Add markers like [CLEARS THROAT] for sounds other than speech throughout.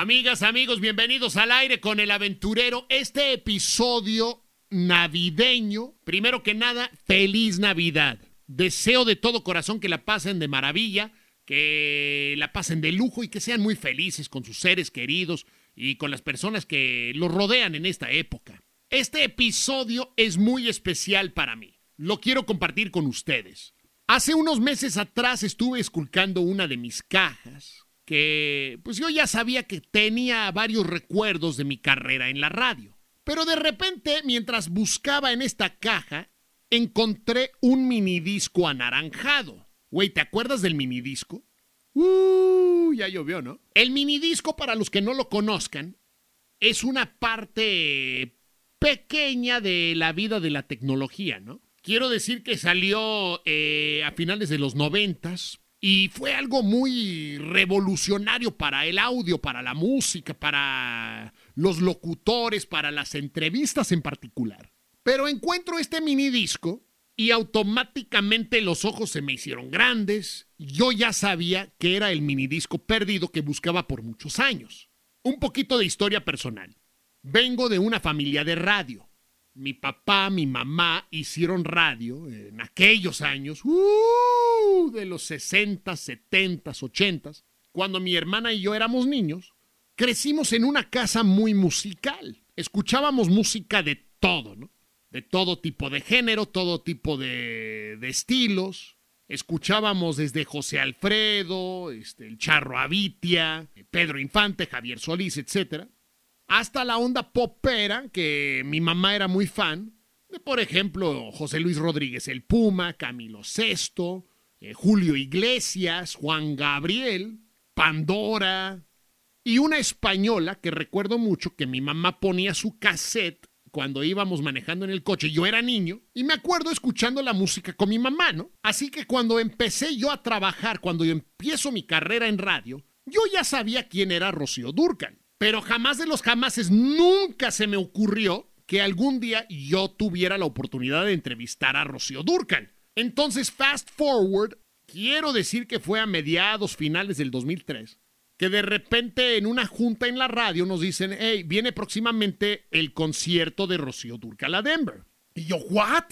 Amigas, amigos, bienvenidos al aire con el aventurero. Este episodio navideño, primero que nada, feliz Navidad. Deseo de todo corazón que la pasen de maravilla, que la pasen de lujo y que sean muy felices con sus seres queridos y con las personas que los rodean en esta época. Este episodio es muy especial para mí. Lo quiero compartir con ustedes. Hace unos meses atrás estuve esculcando una de mis cajas que pues yo ya sabía que tenía varios recuerdos de mi carrera en la radio. Pero de repente, mientras buscaba en esta caja, encontré un minidisco anaranjado. Güey, ¿te acuerdas del minidisco? Uh, ya llovió, ¿no? El minidisco, para los que no lo conozcan, es una parte pequeña de la vida de la tecnología, ¿no? Quiero decir que salió eh, a finales de los noventas, y fue algo muy revolucionario para el audio, para la música, para los locutores, para las entrevistas en particular. Pero encuentro este mini disco y automáticamente los ojos se me hicieron grandes. Yo ya sabía que era el mini disco perdido que buscaba por muchos años. Un poquito de historia personal. Vengo de una familia de radio mi papá, mi mamá hicieron radio en aquellos años, uh, de los 60, 70, 80, cuando mi hermana y yo éramos niños, crecimos en una casa muy musical. Escuchábamos música de todo. De todo tipo de género, todo tipo de, de estilos. Escuchábamos desde José Alfredo, este, el Charro Avitia, Pedro Infante, Javier Solís, etcétera hasta la onda popera, que mi mamá era muy fan, de por ejemplo José Luis Rodríguez el Puma, Camilo Sesto, eh, Julio Iglesias, Juan Gabriel, Pandora, y una española que recuerdo mucho que mi mamá ponía su cassette cuando íbamos manejando en el coche, yo era niño, y me acuerdo escuchando la música con mi mamá, ¿no? Así que cuando empecé yo a trabajar, cuando yo empiezo mi carrera en radio, yo ya sabía quién era Rocío Durcan. Pero jamás de los jamases, nunca se me ocurrió que algún día yo tuviera la oportunidad de entrevistar a Rocío Durcan. Entonces, fast forward, quiero decir que fue a mediados finales del 2003 que de repente en una junta en la radio nos dicen, hey, viene próximamente el concierto de Rocío Durcal a Denver. Y yo, ¿what?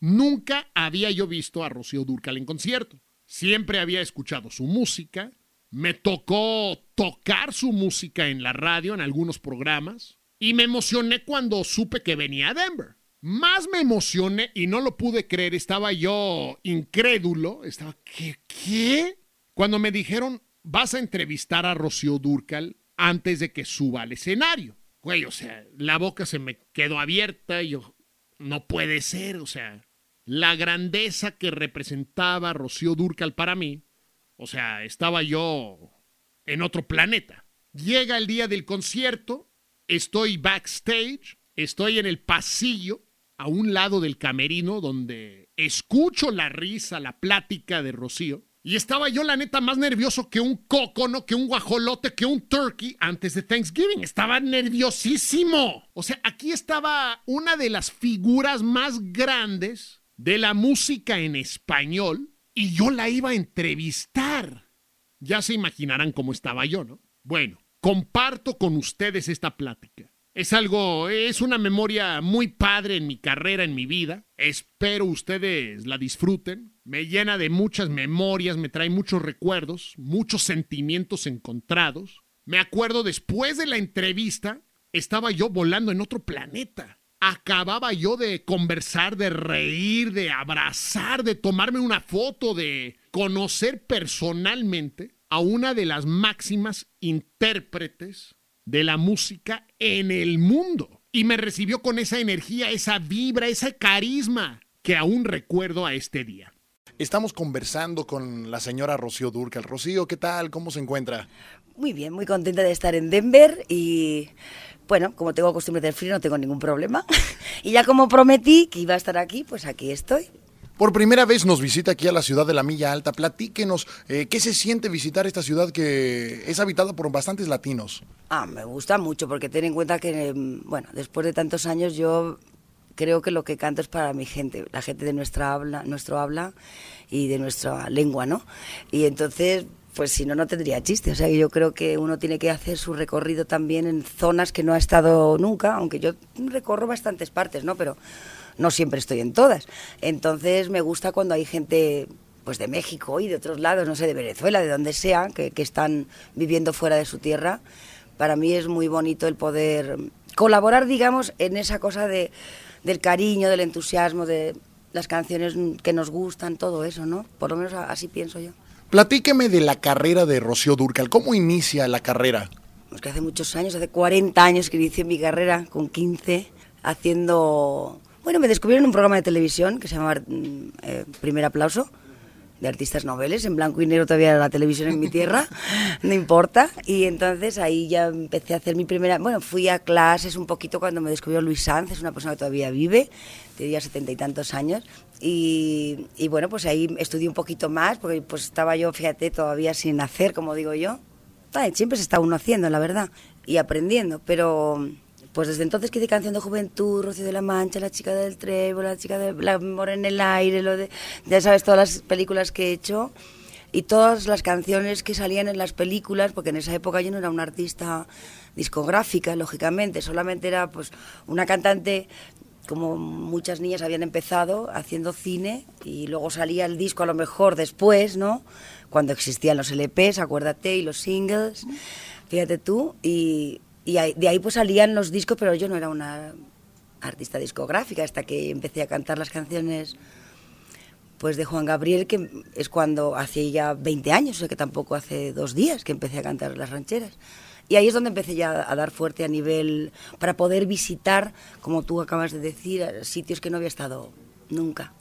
Nunca había yo visto a Rocío Durcal en concierto. Siempre había escuchado su música, me tocó tocar su música en la radio, en algunos programas, y me emocioné cuando supe que venía a Denver. Más me emocioné y no lo pude creer, estaba yo incrédulo, estaba, ¿qué? ¿Qué? Cuando me dijeron, vas a entrevistar a Rocío Durcal antes de que suba al escenario. Güey, o sea, la boca se me quedó abierta y yo, no puede ser, o sea, la grandeza que representaba Rocío Durcal para mí o sea, estaba yo en otro planeta. Llega el día del concierto, estoy backstage, estoy en el pasillo, a un lado del camerino, donde escucho la risa, la plática de Rocío. Y estaba yo, la neta, más nervioso que un cocono, que un guajolote, que un turkey antes de Thanksgiving. Estaba nerviosísimo. O sea, aquí estaba una de las figuras más grandes de la música en español y yo la iba a entrevistar. Ya se imaginarán cómo estaba yo, ¿no? Bueno, comparto con ustedes esta plática. Es algo, es una memoria muy padre en mi carrera, en mi vida. Espero ustedes la disfruten. Me llena de muchas memorias, me trae muchos recuerdos, muchos sentimientos encontrados. Me acuerdo después de la entrevista, estaba yo volando en otro planeta acababa yo de conversar, de reír, de abrazar, de tomarme una foto, de conocer personalmente a una de las máximas intérpretes de la música en el mundo. Y me recibió con esa energía, esa vibra, ese carisma que aún recuerdo a este día. Estamos conversando con la señora Rocío Durcal. Rocío, ¿qué tal? ¿Cómo se encuentra? Muy bien, muy contenta de estar en Denver y bueno, como tengo costumbre del frío no tengo ningún problema. [LAUGHS] y ya como prometí que iba a estar aquí, pues aquí estoy. Por primera vez nos visita aquí a la ciudad de la Milla Alta. Platíquenos, eh, ¿qué se siente visitar esta ciudad que es habitada por bastantes latinos? Ah, me gusta mucho porque ten en cuenta que, mm, bueno, después de tantos años yo creo que lo que canto es para mi gente, la gente de nuestra habla, nuestro habla y de nuestra lengua, ¿no? Y entonces pues si no, no tendría chiste. O sea, yo creo que uno tiene que hacer su recorrido también en zonas que no ha estado nunca, aunque yo recorro bastantes partes, ¿no? Pero no siempre estoy en todas. Entonces me gusta cuando hay gente pues de México y de otros lados, no sé, de Venezuela, de donde sea, que, que están viviendo fuera de su tierra. Para mí es muy bonito el poder colaborar, digamos, en esa cosa de, del cariño, del entusiasmo, de las canciones que nos gustan, todo eso, ¿no? Por lo menos así pienso yo. Platíqueme de la carrera de Rocío Durcal. ¿Cómo inicia la carrera? Pues hace muchos años, hace 40 años que inicié mi carrera, con 15, haciendo... Bueno, me descubrieron un programa de televisión que se llamaba mm, eh, Primer Aplauso, de artistas noveles, en blanco y negro todavía era la televisión en mi tierra, [LAUGHS] no importa. Y entonces ahí ya empecé a hacer mi primera, bueno, fui a clases un poquito cuando me descubrió Luis Sanz, es una persona que todavía vive, tenía setenta y tantos años. Y, y, bueno, pues ahí estudié un poquito más, porque pues estaba yo, fíjate, todavía sin hacer, como digo yo. siempre se está uno haciendo, la verdad, y aprendiendo, pero pues desde entonces que hice canción de juventud, Rocío de la Mancha, La chica del trébol, La chica de la amor en el aire, lo de, ya sabes, todas las películas que he hecho y todas las canciones que salían en las películas, porque en esa época yo no era una artista discográfica, lógicamente, solamente era pues una cantante como muchas niñas habían empezado haciendo cine y luego salía el disco a lo mejor después, ¿no? Cuando existían los LPs, acuérdate, y los singles, fíjate tú, y y de ahí pues salían los discos, pero yo no era una artista discográfica hasta que empecé a cantar las canciones pues de Juan Gabriel, que es cuando hace ya 20 años, o sea que tampoco hace dos días que empecé a cantar las rancheras. Y ahí es donde empecé ya a dar fuerte a nivel para poder visitar, como tú acabas de decir, sitios que no había estado nunca.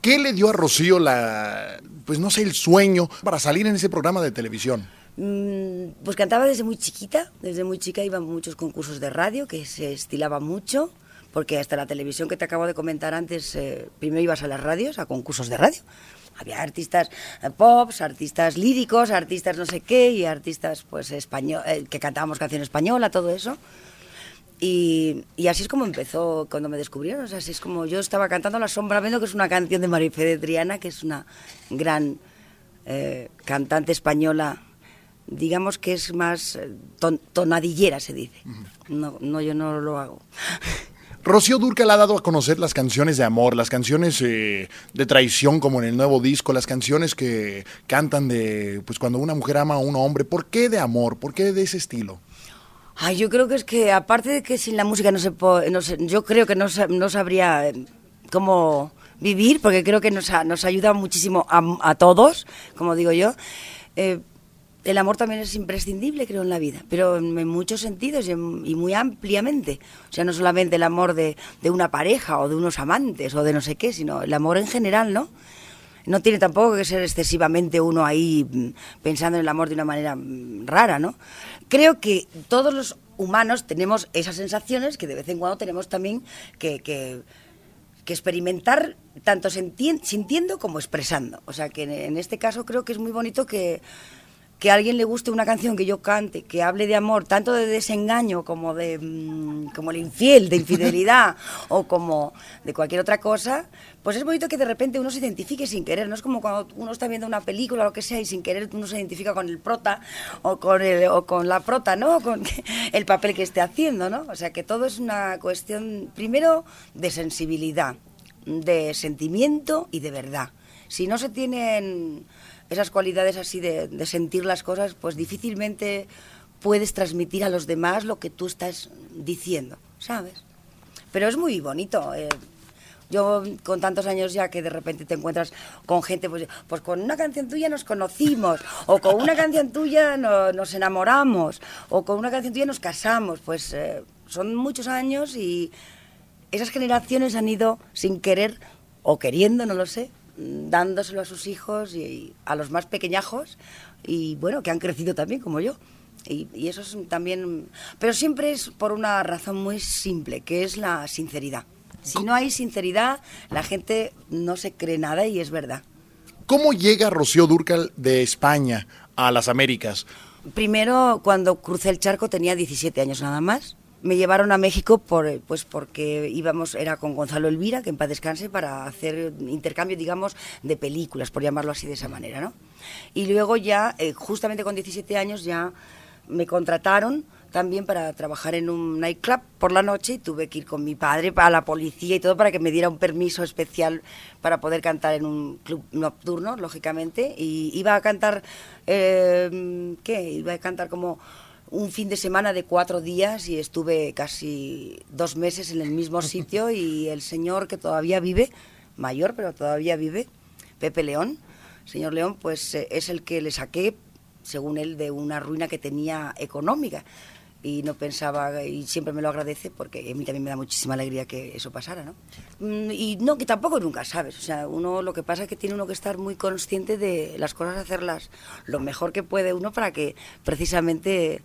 ¿Qué le dio a Rocío la, pues no sé, el sueño para salir en ese programa de televisión? Mm, pues cantaba desde muy chiquita, desde muy chica iba a muchos concursos de radio que se estilaba mucho, porque hasta la televisión que te acabo de comentar antes, eh, primero ibas a las radios, a concursos de radio. Había artistas eh, pops, artistas líricos, artistas no sé qué, y artistas pues español, eh, que cantábamos canción española, todo eso. Y, y, así es como empezó cuando me descubrieron. O sea, así es como yo estaba cantando La Sombra Vendo, que es una canción de Marifé de Triana, que es una gran cantante española digamos que es más eh, tonadillera, se dice. No, no, yo no lo hago. Rocío Durcal ha dado a conocer las canciones de amor, las canciones eh, de traición como en el nuevo disco, las canciones que cantan de pues cuando una mujer ama a un hombre. ¿Por qué de amor? ¿Por qué de ese estilo? Ay, yo creo que es que aparte de que sin la música no se puede, no yo creo que no, no sabría eh, cómo vivir, porque creo que nos, nos ayuda muchísimo a, a todos, como digo yo. Eh, el amor también es imprescindible, creo, en la vida, pero en, muchos sentidos y, muy ampliamente. O sea, no solamente el amor de, una pareja o de unos amantes o de no sé qué, sino el amor en general, ¿no? No tiene tampoco que ser excesivamente uno ahí mm, pensando en el amor de una manera mm, rara, ¿no? Creo que todos los humanos tenemos esas sensaciones que de vez en cuando tenemos también que, que, experimentar tanto sintiendo como expresando. O sea, que en este caso creo que es muy bonito que que a alguien le guste una canción que yo cante, que hable de amor, tanto de desengaño como de mm, como el infiel, de infidelidad [LAUGHS] o como de cualquier otra cosa, pues es bonito que de repente uno se identifique sin querer. No es como cuando uno está viendo una película o lo que sea y sin querer uno se identifica con el prota o con, el, o con la prota, ¿no? [LAUGHS] con el papel que esté haciendo, ¿no? O sea que todo es una cuestión, primero, de sensibilidad, de sentimiento y de verdad. Si no se tienen esas cualidades así de, sentir las cosas, pues difícilmente puedes transmitir a los demás lo que tú estás diciendo, ¿sabes? Pero es muy bonito. Eh. Yo con tantos años ya que de repente te encuentras con gente, pues, pues con una canción tuya nos conocimos, o con una canción tuya nos enamoramos, o con una canción tuya nos casamos, pues eh, son muchos años y esas generaciones han ido sin querer o queriendo, no lo sé, dándoselo a sus hijos y a los más pequeñajos y bueno, que han crecido también como yo. Y, eso es también, pero siempre es por una razón muy simple, que es la sinceridad. Si no hay sinceridad, la gente no se cree nada y es verdad. ¿Cómo llega Rocío Durcal de España a las Américas? Primero, cuando crucé el charco tenía 17 años nada más me llevaron a México por, pues porque íbamos, era con Gonzalo Elvira, que en paz descanse, para hacer intercambio, digamos, de películas, por llamarlo así de esa manera, ¿no? Y luego ya, eh, justamente con 17 años, ya me contrataron también para trabajar en un nightclub por la noche y tuve que ir con mi padre a la policía y todo para que me diera un permiso especial para poder cantar en un club nocturno, lógicamente. Y iba a cantar, eh, ¿qué? Iba a cantar como un fin de semana de cuatro días y estuve casi dos meses en el mismo [LAUGHS] sitio y el señor que todavía vive, mayor pero todavía vive, Pepe León, señor León, pues eh, es el que le saqué, según él, de una ruina que tenía económica. Y no pensaba, y siempre me lo agradece porque a mí también me da muchísima alegría que eso pasara, ¿no? Mm, y no, que tampoco nunca sabes, o sea, uno lo que pasa es que tiene uno que estar muy consciente de las cosas, hacerlas lo mejor que puede uno para que precisamente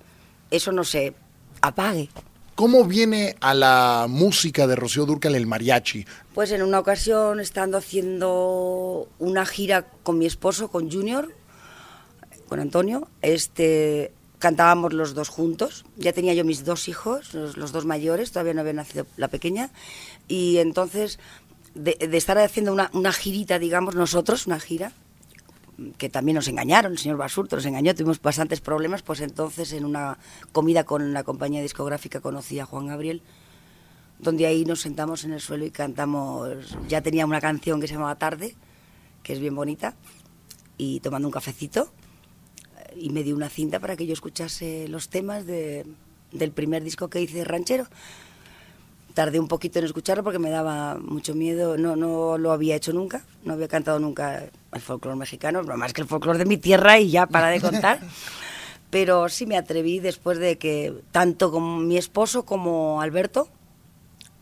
eso no se apague. ¿Cómo viene a la música de Rocío Durcal el mariachi? Pues en una ocasión, estando haciendo una gira con mi esposo, con Junior, con Antonio, este, cantábamos los dos juntos. Ya tenía yo mis dos hijos, los, dos mayores, todavía no había nacido la pequeña. Y entonces, de, estar haciendo una, una, girita, digamos, nosotros, una gira, que también nos engañaron, el señor Basurto nos engañó, tuvimos bastantes problemas, pues entonces en una comida con la compañía discográfica conocí a Juan Gabriel, donde ahí nos sentamos en el suelo y cantamos, ya tenía una canción que se llamaba Tarde, que es bien bonita, y tomando un cafecito, y me dio una cinta para que yo escuchase los temas de, del primer disco que hice ranchero tardé un poquito en escucharlo porque me daba mucho miedo, no, no lo había hecho nunca, no había cantado nunca el folclore mexicano, no más que el folclore de mi tierra y ya para de contar. [LAUGHS] Pero sí me atreví después de que tanto como mi esposo como Alberto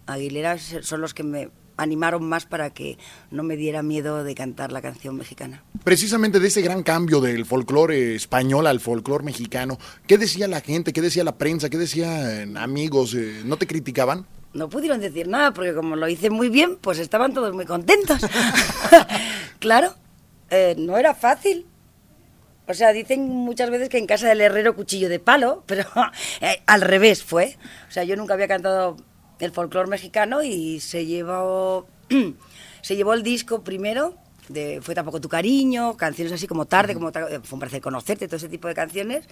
Aguilera son los que me animaron más para que no me diera miedo de cantar la canción mexicana. Precisamente de ese gran cambio del folclore español al folclore mexicano, ¿qué decía la gente? ¿Qué decía la prensa? ¿Qué decían amigos? Eh, ¿No te criticaban? No pudieron decir nada porque como lo hice muy bien, pues estaban todos muy contentos. [LAUGHS] claro, eh, no era fácil. O sea, dicen muchas veces que en casa del herrero cuchillo de palo, [LAUGHS] pero eh, al revés fue. O sea, yo nunca había cantado el folclore mexicano y se llevó, [CLEARS THROAT] se llevó el disco primero, de Fue tampoco tu cariño, canciones así como Tarde, como Fue un placer conocerte, todo ese tipo de canciones,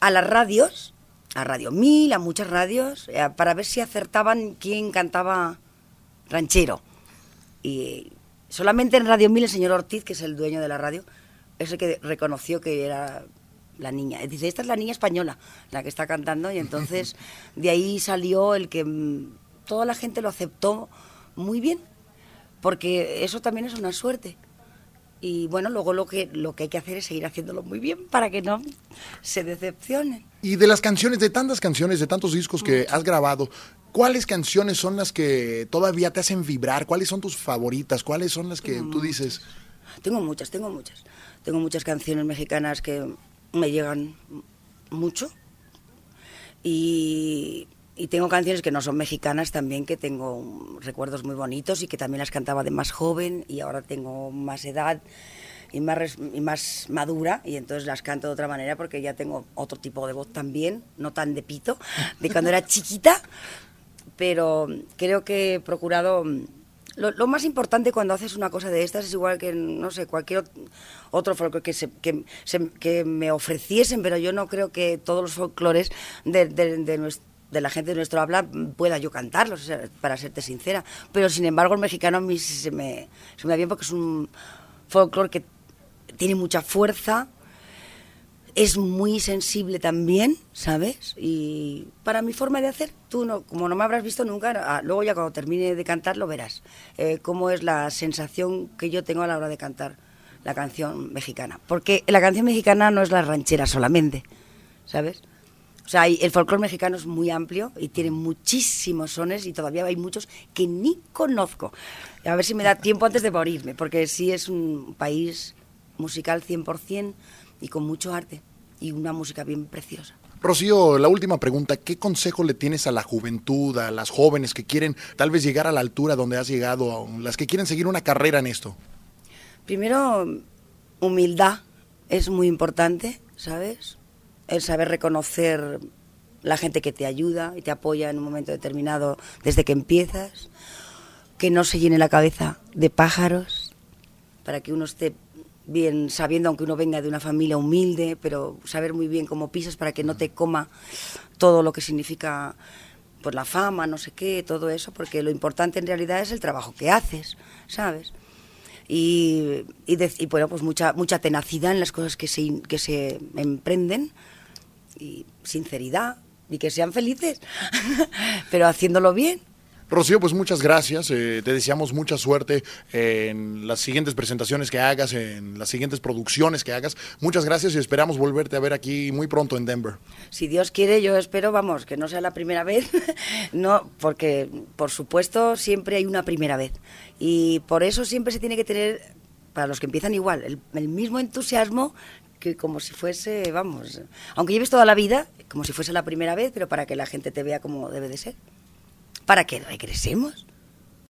a las radios a Radio Mil, a muchas radios, eh, para ver si acertaban quién cantaba ranchero. Y solamente en Radio Mil el señor Ortiz, que es el dueño de la radio, es el que reconoció que era la niña. Dice, esta es la niña española, la que está cantando, y entonces [LAUGHS] de ahí salió el que mm, toda la gente lo aceptó muy bien, porque eso también es una suerte y bueno, luego lo que, lo que hay que hacer es seguir haciéndolo muy bien para que no se decepcionen. Y de las canciones, de tantas canciones, de tantos discos que has grabado, ¿cuáles canciones son las que todavía te hacen vibrar? ¿Cuáles son tus favoritas? ¿Cuáles son las que tú dices? Tengo muchas, tengo muchas. Tengo muchas canciones mexicanas que me llegan mucho. Y y tengo canciones que no son mexicanas también, que tengo recuerdos muy bonitos y que también las cantaba de más joven y ahora tengo más edad y más, y más madura y entonces las canto de otra manera porque ya tengo otro tipo de voz también, no tan de pito, de cuando era chiquita, pero creo que he procurado... Lo, más importante cuando haces una cosa de estas es igual que, no sé, cualquier otro folclore que, se, que, que me ofreciesen, pero yo no creo que todos los folclores de, de, de, nuestro de la gente de nuestro habla pueda yo cantarlos, para serte sincera. Pero sin embargo el mexicano a mí se me, se da bien porque es un folclore que tiene mucha fuerza, es muy sensible también, ¿sabes? Y para mi forma de hacer, tú no, como no me habrás visto nunca, ah, luego ya cuando termine de cantar lo verás, eh, cómo es la sensación que yo tengo a la hora de cantar la canción mexicana. Porque la canción mexicana no es la ranchera solamente, ¿sabes? O sea, el folclore mexicano es muy amplio y tiene muchísimos sones y todavía hay muchos que ni conozco. A ver si me da tiempo antes de morirme, porque sí es un país musical 100% y con mucho arte y una música bien preciosa. Rocío, la última pregunta, ¿qué consejo le tienes a la juventud, a las jóvenes que quieren tal vez llegar a la altura donde has llegado, las que quieren seguir una carrera en esto? Primero, humildad es muy importante, ¿sabes? El saber reconocer la gente que te ayuda y te apoya en un momento determinado desde que empiezas, que no se llene la cabeza de pájaros, para que uno esté bien sabiendo, aunque uno venga de una familia humilde, pero saber muy bien cómo pisas para que no te coma todo lo que significa pues la fama, no sé qué, todo eso, porque lo importante en realidad es el trabajo que haces, ¿sabes? Y, bueno, pues mucha, mucha tenacidad en las cosas que se, que se emprenden y sinceridad y que sean felices, [LAUGHS] pero haciéndolo bien. Rocío, pues muchas gracias. Eh, te deseamos mucha suerte en las siguientes presentaciones que hagas, en las siguientes producciones que hagas. Muchas gracias y esperamos volverte a ver aquí muy pronto en Denver. Si Dios quiere, yo espero, vamos, que no sea la primera vez. [LAUGHS] no, porque por supuesto siempre hay una primera vez. Y por eso siempre se tiene que tener, para los que empiezan igual, el, el mismo entusiasmo que como si fuese, vamos, aunque lleves toda la vida, como si fuese la primera vez, pero para que la gente te vea como debe de ser para que regresemos.